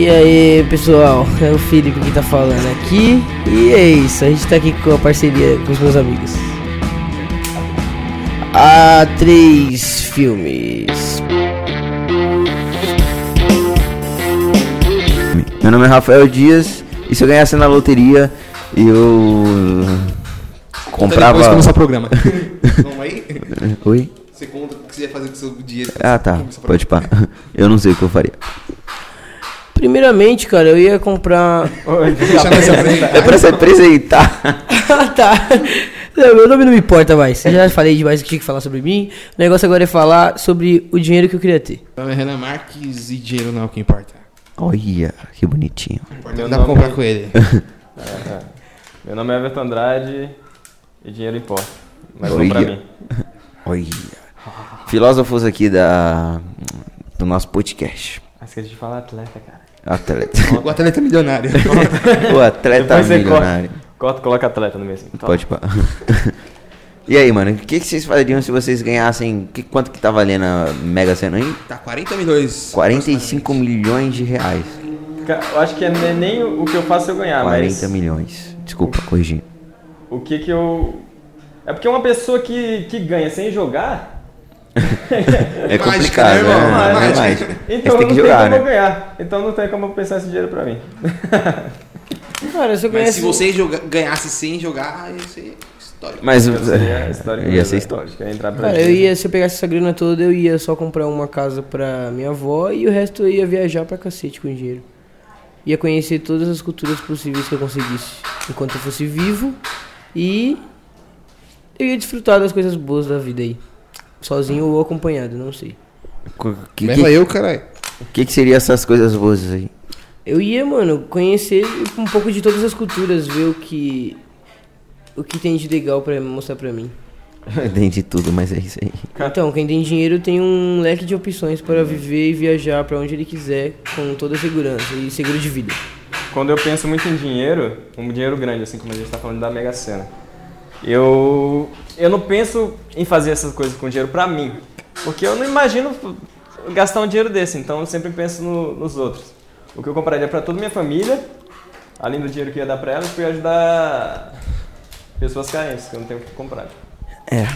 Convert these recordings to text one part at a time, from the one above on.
E aí pessoal, é o Felipe que tá falando aqui. E é isso, a gente tá aqui com a parceria com os meus amigos. A3 Filmes. Meu nome é Rafael Dias e se eu ganhasse na loteria, eu comprava. Depois começar o programa. Vamos aí? Oi? Você conta o que você ia fazer com o seu dia. Ah tá, pode pá. Eu não sei o que eu faria. Primeiramente, cara, eu ia comprar. Deixa nós apresentar. É pra se apresentar. ah, tá. Não, meu nome não me importa mais. Eu já falei demais o que tinha que falar sobre mim. O negócio agora é falar sobre o dinheiro que eu queria ter. Meu nome é Renan Marques e dinheiro não é o que importa. Olha, que bonitinho. Que dá pra comprar é- com ele. É, é. Meu nome é Everton Andrade e dinheiro importa. Mas não pra Olha. mim. Olha. Filósofos aqui da do nosso podcast. Ah, esqueci de falar atleta, cara. Atleta. O atleta milionário. o atleta Depois você milionário. Corta, coloca atleta no assim. Tá. Pode pá. E aí, mano, o que, que vocês fariam se vocês ganhassem. Que, quanto que tá valendo a Mega Sena aí? Tá 40 milhões. 45 milhões de reais. Eu acho que é ne- nem o que eu faço se eu ganhar, 40 mas milhões. Desculpa, corrigindo. o que que eu... É porque uma pessoa que, que ganha sem jogar... É Mágica, complicado, né, né? irmão? Não é Mágica. mágica. Então tem não tem jogar, como eu né? ganhar. Então não tem como eu pensar esse dinheiro pra mim. Cara, se eu Mas se você joga- ganhasse sem jogar, ia ser histórico. Mas Seria histórico. ia ser né? histórico. Ia entrar pra Cara, eu ia, se eu pegasse essa grana toda, eu ia só comprar uma casa pra minha avó e o resto eu ia viajar pra cacete com o dinheiro. Ia conhecer todas as culturas possíveis que eu conseguisse enquanto eu fosse vivo e eu ia desfrutar das coisas boas da vida aí. Sozinho ou acompanhado, não sei. O que, Leva que, eu, caralho. que, que seria essas coisas boas aí? Eu ia, mano, conhecer um pouco de todas as culturas, ver o que o que tem de legal pra mostrar pra mim. Entendi tudo, mas é isso aí. Então, quem tem dinheiro tem um leque de opções para viver e viajar pra onde ele quiser com toda a segurança e seguro de vida. Quando eu penso muito em dinheiro, um dinheiro grande, assim como a gente está falando da Mega Sena, eu, eu não penso em fazer essas coisas com dinheiro pra mim. Porque eu não imagino gastar um dinheiro desse, então eu sempre penso no- nos outros. O que eu compraria pra toda a minha família, além do dinheiro que ia dar pra elas, foi ajudar pessoas carentes, que eu não tenho o que comprar. É.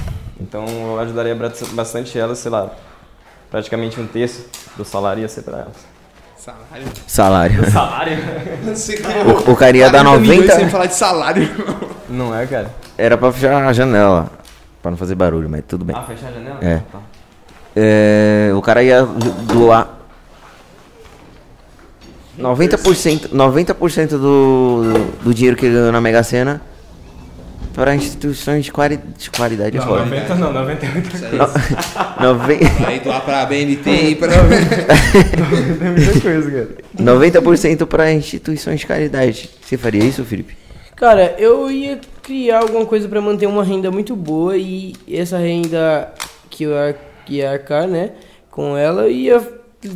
Então eu ajudaria bastante elas, sei lá, praticamente um terço do salário ia ser pra elas. Salário. Salário. Salário? O, o cara ia dar 90. Sem falar de salário. Não é, cara? Era pra fechar a janela. Pra não fazer barulho, mas tudo bem. Ah, fechar a janela? É. Tá. É, o cara ia doar 90%, 90% do, do dinheiro que ele ganhou na Mega Sena para instituições de, quali, de qualidade. é Não, foda. 90 não, 98. Isso aí. Noven- Aí doar pra BNT e pra. Tem muita coisa, cara. 90% para instituições de caridade. Você faria isso, Felipe? Cara, eu ia criar alguma coisa pra manter uma renda muito boa e essa renda que eu ar- que ia arcar, né, com ela, ia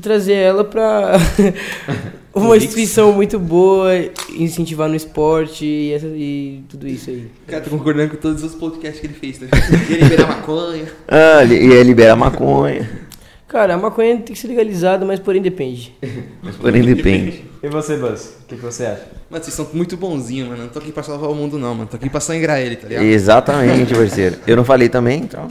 trazer ela pra uma instituição muito boa, incentivar no esporte e, essa- e tudo isso aí. O cara tá concordando com todos os podcasts que ele fez, né? Ia liberar maconha. Ah, ele ia liberar maconha. Cara, a maconha tem que ser legalizada, mas porém depende. Mas porém depende. E você, Buzz? O que, que você acha? Mano, vocês são muito bonzinhos, mano. Não tô aqui pra salvar o mundo, não, mano. Tô aqui pra sangrar ele, tá ligado? Exatamente, parceiro. Eu não falei também, então.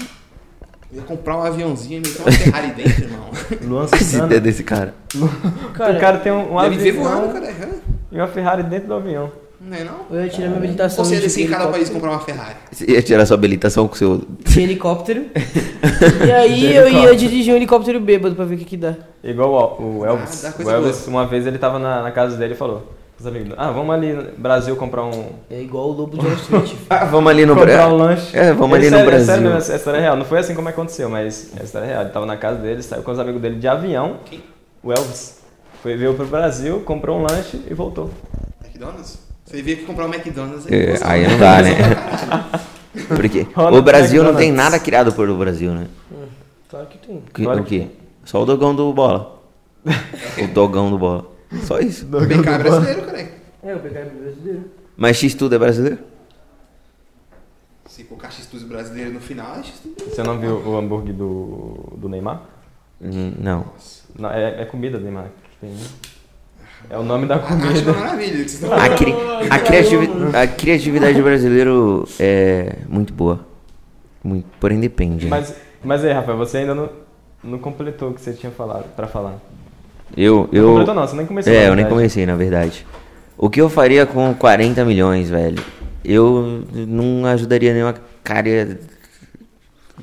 Eu ia comprar um aviãozinho e meter uma Ferrari dentro, irmão. Luan Esse ideia desse cara. o cara tem um, um Deve avião voando, cara. é? e uma Ferrari dentro do avião. Não é não? Eu ia tirar minha habilitação você ia de descer em cada país e comprar uma Ferrari? Você ia tirar sua habilitação com seu. de helicóptero. e aí eu ia dirigir um helicóptero bêbado pra ver o que que dá. Igual o, o Elvis. Ah, o Elvis, uma vez ele tava na, na casa dele e falou: os amigos, ah, vamos ali no Brasil comprar um. É igual o lobo de Wall Street. Ah, vamos ali no comprar um Brasil. lanche. É, vamos Ele ali no sério- é Brasil. sério essa história é real. Não foi assim como aconteceu, mas a história é real. Ele tava na casa dele, saiu com os amigos dele de avião. Quem? O Elvis. Foi, veio pro Brasil, comprou um lanche e voltou. McDonald's? Você via que comprar um McDonald's É, você aí vai- não dá, né? Porque Ronald o Brasil não tem nada criado por o Brasil, né? Claro que tem. Que- Claro o que quê? Só o dogão do bola. o dogão do bola. Só isso. O BK é brasileiro, cara. É, o PK brasileiro. Mas X tudo é brasileiro? Se colocar X-Tudo brasileiro no final, é X-Tudo Você não viu o hambúrguer do, do Neymar? Não. Não, é, é comida do Neymar. que tem, né? É o nome da Acho uma comida. maravilha. que vocês A, cri- a, criativi- a criatividade do brasileiro é muito boa. Muito, porém depende. né? Mas, mas aí, Rafael, você ainda não, não completou o que você tinha falado pra falar. eu, Não eu, completou não, você nem começou. É, eu nem comecei, na verdade. O que eu faria com 40 milhões, velho? Eu não ajudaria nenhuma cara.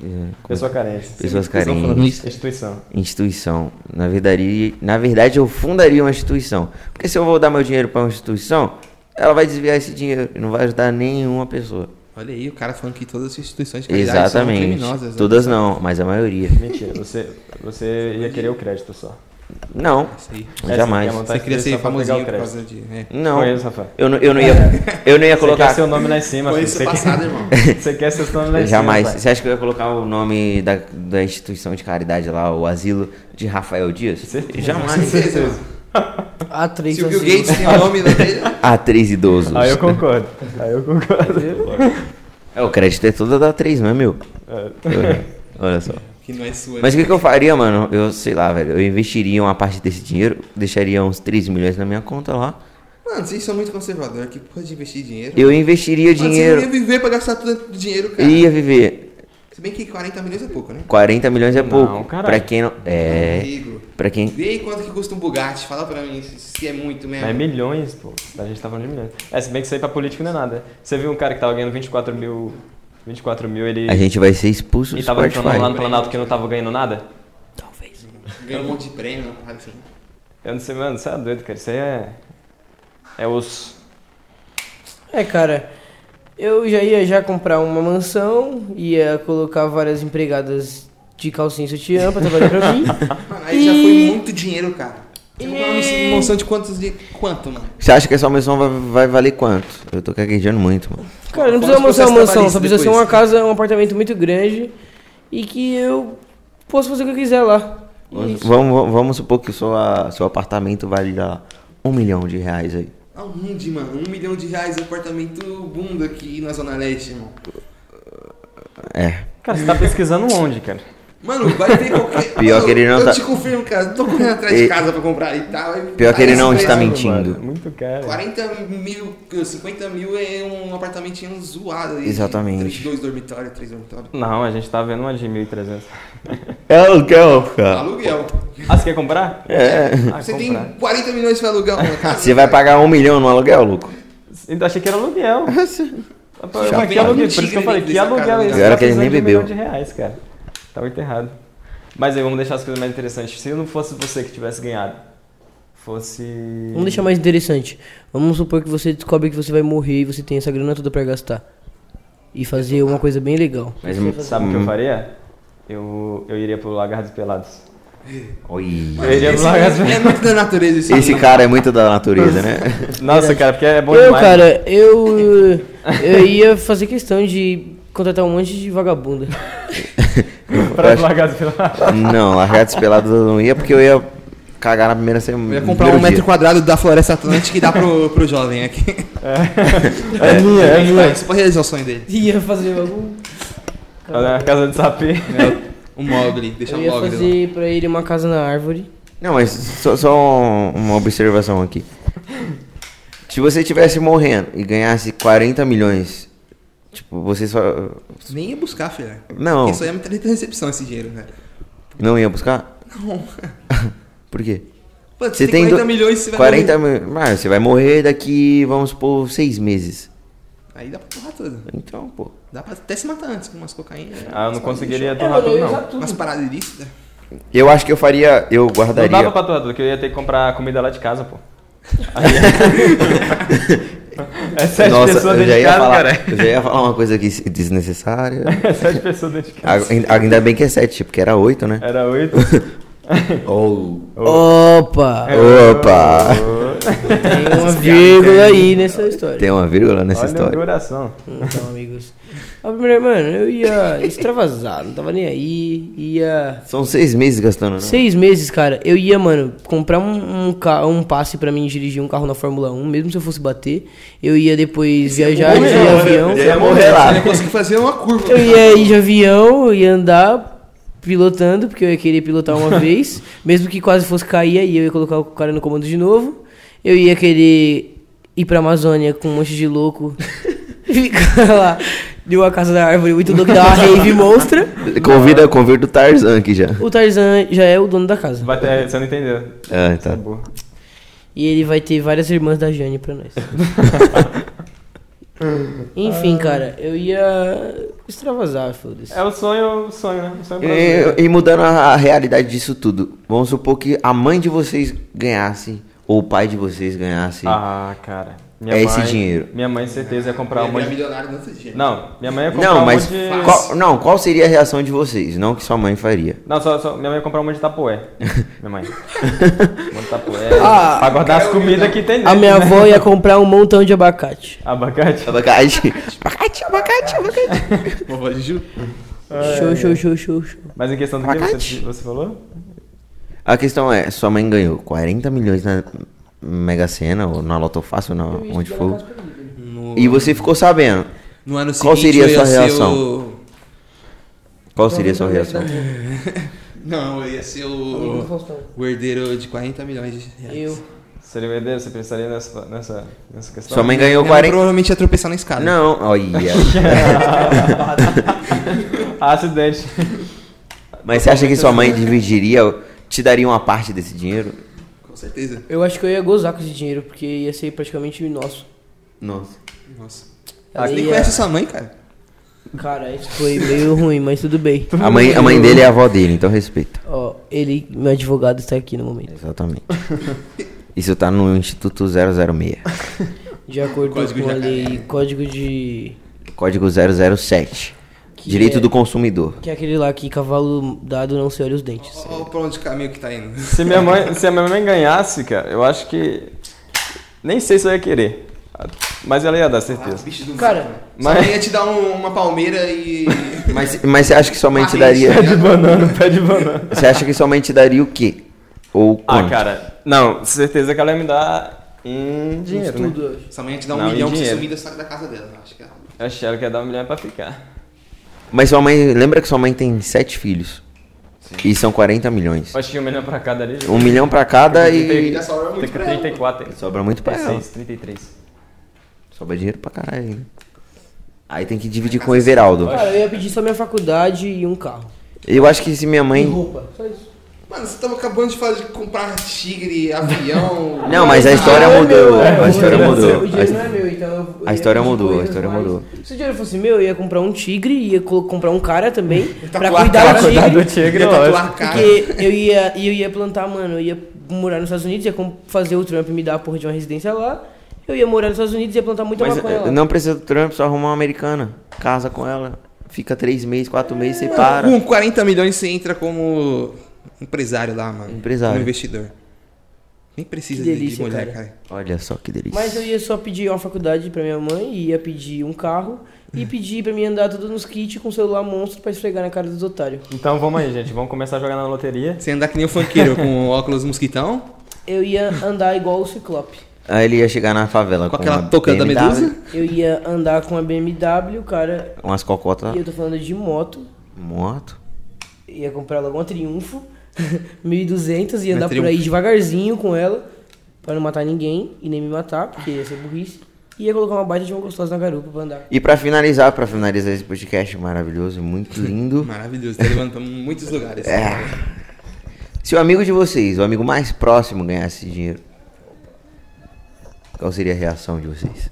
É, Pessoa carente. Pessoas estão falando carentes. Instituição. Instituição. Na verdade, na verdade, eu fundaria uma instituição. Porque se eu vou dar meu dinheiro pra uma instituição, ela vai desviar esse dinheiro e não vai ajudar nenhuma pessoa. Olha aí, o cara falando que todas as instituições de caridade são Exatamente. criminosas. né? Todas não, mas a maioria. Mentira, você, você ia querer o crédito só. Não, Isso aí. É, jamais. você Você queria ser famosinho o por crédito. causa de... É. Não. Conheço, Rafael. Eu não, eu não ia, eu não ia Você colocar. quer seu nome lá em cima, filho. Conheço Você passado, irmão. quer, você quer seu nome lá em Jamais. cima. Você acha que eu ia colocar o nome da, da instituição de caridade lá, o asilo de Rafael Dias? Certeza. Jamais. Certeza, irmão. A três Se o Bill. Gates tem o nome dele... A3 idosos. Aí eu concordo. Aí eu concordo. É, o crédito é todo da A3, não é meu? É. Eu- Olha só. Que não é sua. Mas o que, que eu faria, mano? Eu sei lá, velho. Eu investiria uma parte desse dinheiro, deixaria uns 3 milhões na minha conta lá. Mano, vocês são muito conservadores. Que pode investir dinheiro. Eu investiria Mano, Você não ia dinheiro viver pra gastar todo o dinheiro, cara. ia viver. Se bem que 40 milhões é pouco, né? 40 milhões é Não, pouco. caralho. Pra quem não. É. Amigo. Pra quem. Vê aí quanto que custa um Bugatti. Fala pra mim se se é muito mesmo. É milhões, pô. A gente tá falando de milhões. É, se bem que isso aí pra político não é nada. Você viu um cara que tava ganhando 24 mil. 24 mil, ele. A gente vai ser expulso do E tava reclamando lá no Planalto que não tava ganhando nada? Ganha um monte de prêmio, assim. Eu não sei, mano, você é doido, cara. Isso aí é. É osso. É, cara, eu já ia já comprar uma mansão, ia colocar várias empregadas de calcinha e sutiã pra trabalhar pra mim. Mano, aí já E- foi muito dinheiro, cara. Você comprou uma E- mansão de quantos de quanto, mano? Você acha que essa mansão vai, vai valer quanto? Eu tô caguejando muito, mano. Cara, não precisa ser uma mansão, só precisa ser uma casa, um apartamento muito grande e que eu posso fazer o que eu quiser lá. Vamos, vamos- vamos supor que o seu, apartamento vale lá um milhão de reais aí. Aonde, mano? Um milhão de reais apartamento bunda aqui na Zona Leste, irmão. É. Cara, você tá pesquisando onde, cara? Mano, vai ter qualquer. Pior Mano, que ele não eu tá- te confirmo, cara. Tô correndo atrás E- de casa pra comprar e tal. Pior que ele não está preço, mentindo. Mano, muito caro. 40 mil, 50 mil é um apartamentinho zoado aí. Exatamente. Três, dois dormitórios, três dormitórios. Não, a gente tá vendo uma de 1.300. É aluguel, cara. Aluguel. Ah, você quer comprar? É. Ah, Você comprar. tem 40 milhões pra alugar uma casa. Você vai pagar um milhão no aluguel, Luco? Ainda achei que era aluguel. Mas que aluguel? Por isso que eu falei, que aluguel é né? esse? Agora Tá que ele nem de um bebeu. milhão de reais, cara. Tá muito errado. Mas aí, vamos deixar as coisas mais interessantes. Se não fosse você que tivesse ganhado, fosse... Vamos deixar mais interessante. Vamos supor que você descobre que você vai morrer e você tem essa grana toda pra gastar. E fazer uma coisa bem legal. Mas, Sabe o Hum. que eu faria? Eu, eu iria pro Lagartos Pelados. Oi. Eu iria pro Esse Lagartos é, é muito da natureza esse Esse cara é muito da natureza, né? Nossa, cara, porque é bom eu, demais. cara, eu. Eu ia fazer questão de contratar um monte de vagabunda. Pra acho- Pelados. Não, largados pelados eu não ia porque eu ia cagar na primeira semana. Eu ia comprar um metro quadrado da Floresta Atlântica e dar pro, pro jovem aqui. É minha, é minha. Isso pra realizar o sonho dele. Ia fazer algum. Olha a casa de sapê. O Mogli, deixa Eu o ia Mogli lá. fazer pra ele uma casa na árvore. Não, mas só, só um- uma observação aqui. Se você tivesse morrendo e ganhasse 40 milhões, tipo, você só. Nem ia buscar, filha. Não. Isso aí é muita recepção, esse dinheiro, velho. Não ia buscar? Não. Por quê? Pô, Você você tem tem 40 do- milhões, você vai 40 morrer. mil. Mas você vai morrer daqui, vamos supor, seis meses. Aí dá pra torrar tudo. Então, pô. Dá pra até se matar antes com umas cocaína. Ah, eu não conseguiria torrar tudo, não. ilícitas, Umas paradas ilícitas. Eu acho que eu faria. Eu Não guardaria. dava pra torrar tudo, porque eu ia ter que comprar comida lá de casa, pô. Aí... é sete Nossa, pessoas dentro de casa, falar, cara. eu já ia falar uma coisa aqui desnecessária. É sete pessoas dentro de casa. Ainda bem que é sete, porque era oito, né? Era oito. Oh. Opa! Opa! Tem uma vírgula aí nessa história. Tem uma vírgula nessa Olha história. coração. Então, amigos. A primeira, mano, eu ia extravasar, não tava nem aí. Ia. São seis meses gastando, né? Seis meses, cara, eu ia, mano, comprar um, um, um passe pra mim dirigir um carro na Fórmula 1, mesmo se eu fosse bater. Eu ia depois viajar de morrer, avião. Eu ia morrer lá. Você ia conseguir fazer uma curva. Eu ia ir de avião, eu ia andar pilotando, porque eu ia querer pilotar uma vez. Mesmo que quase fosse cair, aí eu ia colocar o cara no comando de novo. Eu ia querer ir pra Amazônia com um monte de louco. Ficar lá de uma casa da árvore muito louco, dar uma rave monstra. Convida, convida o Tarzan aqui já. O Tarzan já é o dono da casa. Vai ter, você não entendeu. Ah, tá. Boa. E ele vai ter várias irmãs da Jane pra nós. Enfim, cara, eu ia extravasar, foda-se. É o sonho, o sonho, né? O sonho. E, e mudando a realidade disso tudo, vamos supor que a mãe de vocês ganhasse, ou o pai de vocês ganhasse. Ah, cara. Minha É esse mãe- dinheiro. Minha mãe, certeza, ia comprar Ele um monte é de... milionário. Não, minha mãe ia comprar não, um mas monte de... qual, não, qual seria a reação de vocês? Não que sua mãe faria. Não, só, só minha mãe ia comprar um monte de tapoé. Minha mãe. Um monte de tapoé. Ah, pra guardar as comidas que tem A dentro, minha né? avó ia comprar um montão de abacate. Abacate. Abacate. abacate, abacate, abacate. Vovó Juju. Show, show, show, show, show. Mas em questão do que Abacate. você, você falou? A questão é, sua mãe ganhou 40 milhões na Mega Sena, ou na Loto Fácil, na, onde for. No, E você ficou sabendo. no ano Qual seguinte, seria a eu sua reação? o- Qual seria a sua reação? Não, eu ia ser o... o herdeiro de 40 milhões de reais. Eu. Seria o herdeiro? Você pensaria nessa, nessa, nessa questão? Sua mãe ganhou Minha mãe 40. provavelmente ia tropeçar na escada. Não, olha. Acidente. Mas você acha que sua mãe dividiria, te daria uma parte desse dinheiro? Com certeza. Eu acho que eu ia gozar com esse dinheiro, porque ia ser praticamente nosso. Nossa. Nossa. Você nem ia- conhece sua mãe, cara? Cara, isso foi meio ruim, mas tudo bem. A mãe, a mãe dele é a avó dele, então respeita. Ó, ele, meu advogado, está aqui no momento. Exatamente. Isso tá no Instituto 006. De acordo Código com a lei, código de. Código 007. Que Direito é- do consumidor. Que é aquele lá que cavalo dado não se olha os dentes. Olha pra onde caminho que tá indo. Se minha mãe, se a minha mãe ganhasse, cara, eu acho que. Nem sei se eu ia querer. Mas ela ia dar, certeza. bicho do Cara, Sua mas- mãe ia te dar um- uma palmeira e... Mas, mas você acha que sua mãe te Ah, daria. Pé de banana, pé de banana. Você acha que sua mãe te daria o quê? Ou Ah, quanto? cara. Não, certeza que ela ia me dar em dinheiro, né? Sua mãe ia te dar um Não, milhão pra você dinheiro. sumir da saco da casa dela. Acho que é. Eu achei que ela quer dar um milhão pra ficar. Mas sua mãe. Lembra que sua mãe tem sete filhos? E são 40 milhões. Eu acho que um milhão pra cada ali. Um milhão pra cada e. Já sobra Tem muito pra ela. 34. hein? Sobra muito pra ela. 36, 33. Sobra dinheiro pra caralho. né? Aí tem que dividir com o Everaldo. Cara, eu ia pedir só minha faculdade e um carro. Eu acho que se minha E mãe. roupa. Só isso. Mano, você tava acabando de falar de comprar tigre, avião... Não, mas a história é mudou. meu, é, A história mudou. O dinheiro não é meu, então eu- eu A ia história mudou, a história mais- mudou. Se o dinheiro fosse meu, eu ia comprar um tigre, ia co- comprar um cara também, pra tatuar cuidar cara, do Cuidar do tigre. tigre, cara. Porque eu ia, eu ia plantar, mano, eu ia morar nos Estados Unidos, ia fazer o Trump me dar a porra de uma residência lá. Eu ia morar nos Estados Unidos e ia plantar muita Mas maconha eh, lá. não precisa do Trump, só arrumar uma americana. Casa com ela. Fica três meses, quatro meses, você para. Com 40 milhões você entra como empresário lá, mano. Empresário. Como investidor. Nem precisa Que de- de delícia, mulher, cara. cara. Olha só que delícia. Mas eu ia só pedir uma faculdade pra minha mãe, ia pedir um carro e pedir pra mim andar tudo nos kits com celular monstro pra esfregar na cara dos otários. Então vamos aí, gente. Vamos começar a jogar na loteria. Você andar que nem o funkeiro com óculos mosquitão, Eu ia andar igual o Ciclope. Aí ele ia chegar na favela com com, aquela uma touca da medusa. Eu ia andar com a BMW, cara, Umas cocotas, e eu tô falando de moto. moto. Ia comprar logo uma Triunfo, 1.200, ia Uma andar por aí devagarzinho com ela, pra não matar ninguém e nem me matar, porque ia ser burrice. E ia colocar uma baita de uma gostosa na garupa pra andar. E pra finalizar, pra finalizar esse podcast maravilhoso, muito lindo. Maravilhoso, tá levando pra muitos lugares. É. Se o amigo de vocês, o amigo mais próximo, ganhasse dinheiro, qual seria a reação de vocês?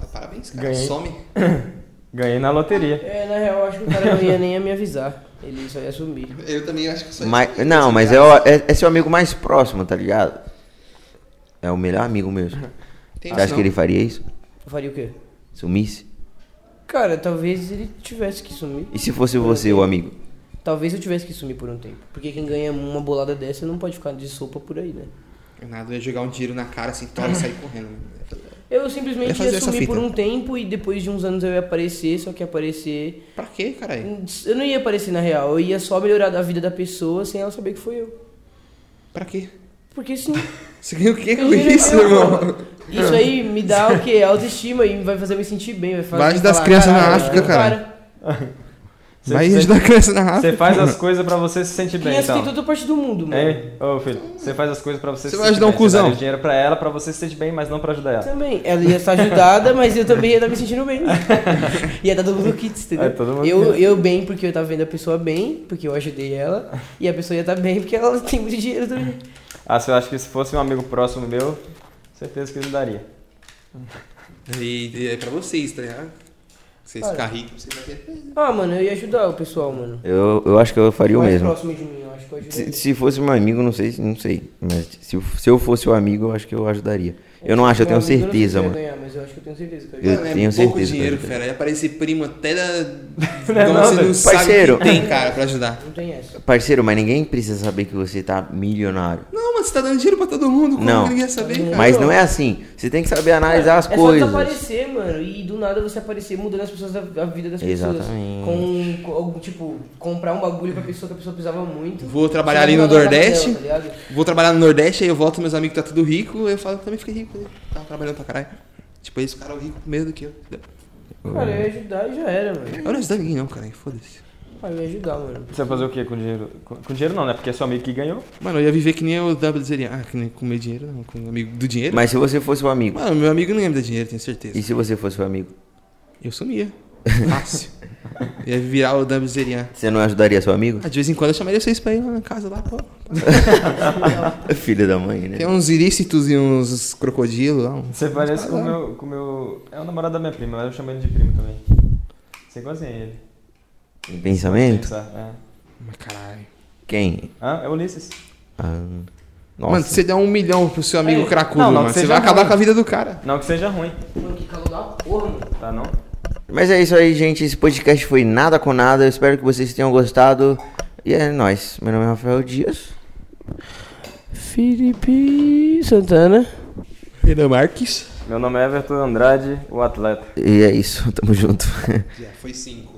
Ah, Parabéns, cara. Ganhei. Some. Ganhei na loteria. É, na real, eu acho que o cara não ia nem me avisar. Ele só ia sumir. Eu também acho que sou Mas- não, mas é, o- é, é seu amigo mais próximo, tá ligado? É o melhor amigo mesmo. Tem Você acha que ele faria isso? Eu faria o quê? Sumisse? Cara, talvez ele tivesse que sumir. E se fosse você, o amigo? Talvez eu tivesse que sumir por um tempo. Porque quem ganha uma bolada dessa não pode ficar de sopa por aí, né? Nada, eu ia jogar um tiro na cara assim, tora e sair correndo. Eu simplesmente fazer ia sumir por um tempo e depois de uns anos eu ia aparecer, só que aparecer. Pra quê, caralho? Eu não ia aparecer na real, eu ia só melhorar a vida da pessoa sem ela saber que foi eu. Pra quê? Porque sim. Você ganha o quê com isso, irmão? Isso aí me dá o quê? Autoestima e vai fazer eu me sentir bem. Vai fazer Base das falar, crianças na "Caralho, África, cara." Vai você- ajudar a criança na raça. Você faz as coisas pra você se sentir bem, Criança então. tem toda parte do mundo, mano. Hein? Ô, filho, você faz as coisas pra você Você se vai sentir ajudar um bem. cuzão. Você dinheiro pra ela pra você se sentir bem, mas não pra ajudar ela. Também. Ela ia estar ajudada, mas eu também ia estar me sentindo bem. ia estar todo mundo kits, entendeu? É, todo mundo eu, eu bem porque eu tava vendo a pessoa bem, porque eu ajudei ela. E a pessoa ia estar bem porque ela tem muito dinheiro também. Ah, se eu acho que se fosse um amigo próximo meu, certeza que ele daria. E, e é pra vocês, tá ligado? Vocês Olha. ficar ricos, você vai ter. Ah, mano, eu ia ajudar o pessoal, mano. Eu, eu acho que eu faria o mesmo. próximo de mim, eu acho que eu ajudaria. Se, se fosse meu amigo, não sei, não sei. Mas se, se eu fosse o amigo, eu acho que eu ajudaria. Eu não acho, eu tenho certeza, mano. Mas eu acho que eu tenho certeza que eu Eu tenho é pouco certeza que dinheiro, fera. Ia aparecer primo até da. Não é Então não, você não sabe Parceiro. o que tem, cara, pra ajudar. Não tem essa. Parceiro, mas ninguém precisa saber que você tá milionário. Não, mas você tá dando dinheiro pra todo mundo. Como Não. que ninguém ia saber, cara? Mas não é assim. Você tem que saber analisar as é coisas. só desaparecer, mano, e do nada você aparecer mudando as pessoas, a, vida das pessoas. Exatamente. Com, com algum, tipo, comprar um bagulho pra pessoa que a pessoa precisava muito. Vou trabalhar ali no Nordeste. dela, tá? Vou trabalhar no Nordeste, aí eu volto, meus amigos tá tudo rico, eu falo que também fiquei rico. né? Tava trabalhando pra caralho. Tipo, esse cara é o rico mesmo do que eu. Cara, eu ia ajudar e já era, mano. Eu não ajudo ninguém não, cara. Foda-se. Ah, eu ia ajudar, mano. Você vai fazer o que com dinheiro? Com, com dinheiro não, né? Porque é seu amigo que ganhou. Mano, eu ia viver que nem o W dizeria. Ah, que nem com meu dinheiro, não. Com o amigo do dinheiro. Mas se você fosse o amigo, Mano, meu amigo não ia me dar dinheiro, tenho certeza. e se você fosse o amigo, Eu sumia. Fácil. ia virar o W dizeria. você não ajudaria seu amigo? Ah, de vez em quando eu chamaria vocês pra ir lá na casa lá, pô. Filho da mãe, né? Tem uns ilícitos e uns crocodilos lá. Você parece com o meu, com meu. É o namorado da minha prima, mas eu chamo ele de primo também. Você igualzinho a ele. Em pensamento? Pensar, é. Mas caralho. Quem? Ah, é o Ulisses. Ah, nossa. Mano, se você der um milhão pro seu amigo É. cracudo, Não, não mano, você vai acabar ruim. com a vida do cara. Não que seja ruim, Mano, que calor da porra, mano. tá não? Mas é isso aí, gente. Esse podcast foi nada com nada. Eu espero que vocês tenham gostado. E é nóis. Meu nome é Rafael Dias. Felipe Santana. Renan Marques. Meu nome é Everton Andrade, o atleta. E é isso. Tamo junto. Já foi sim.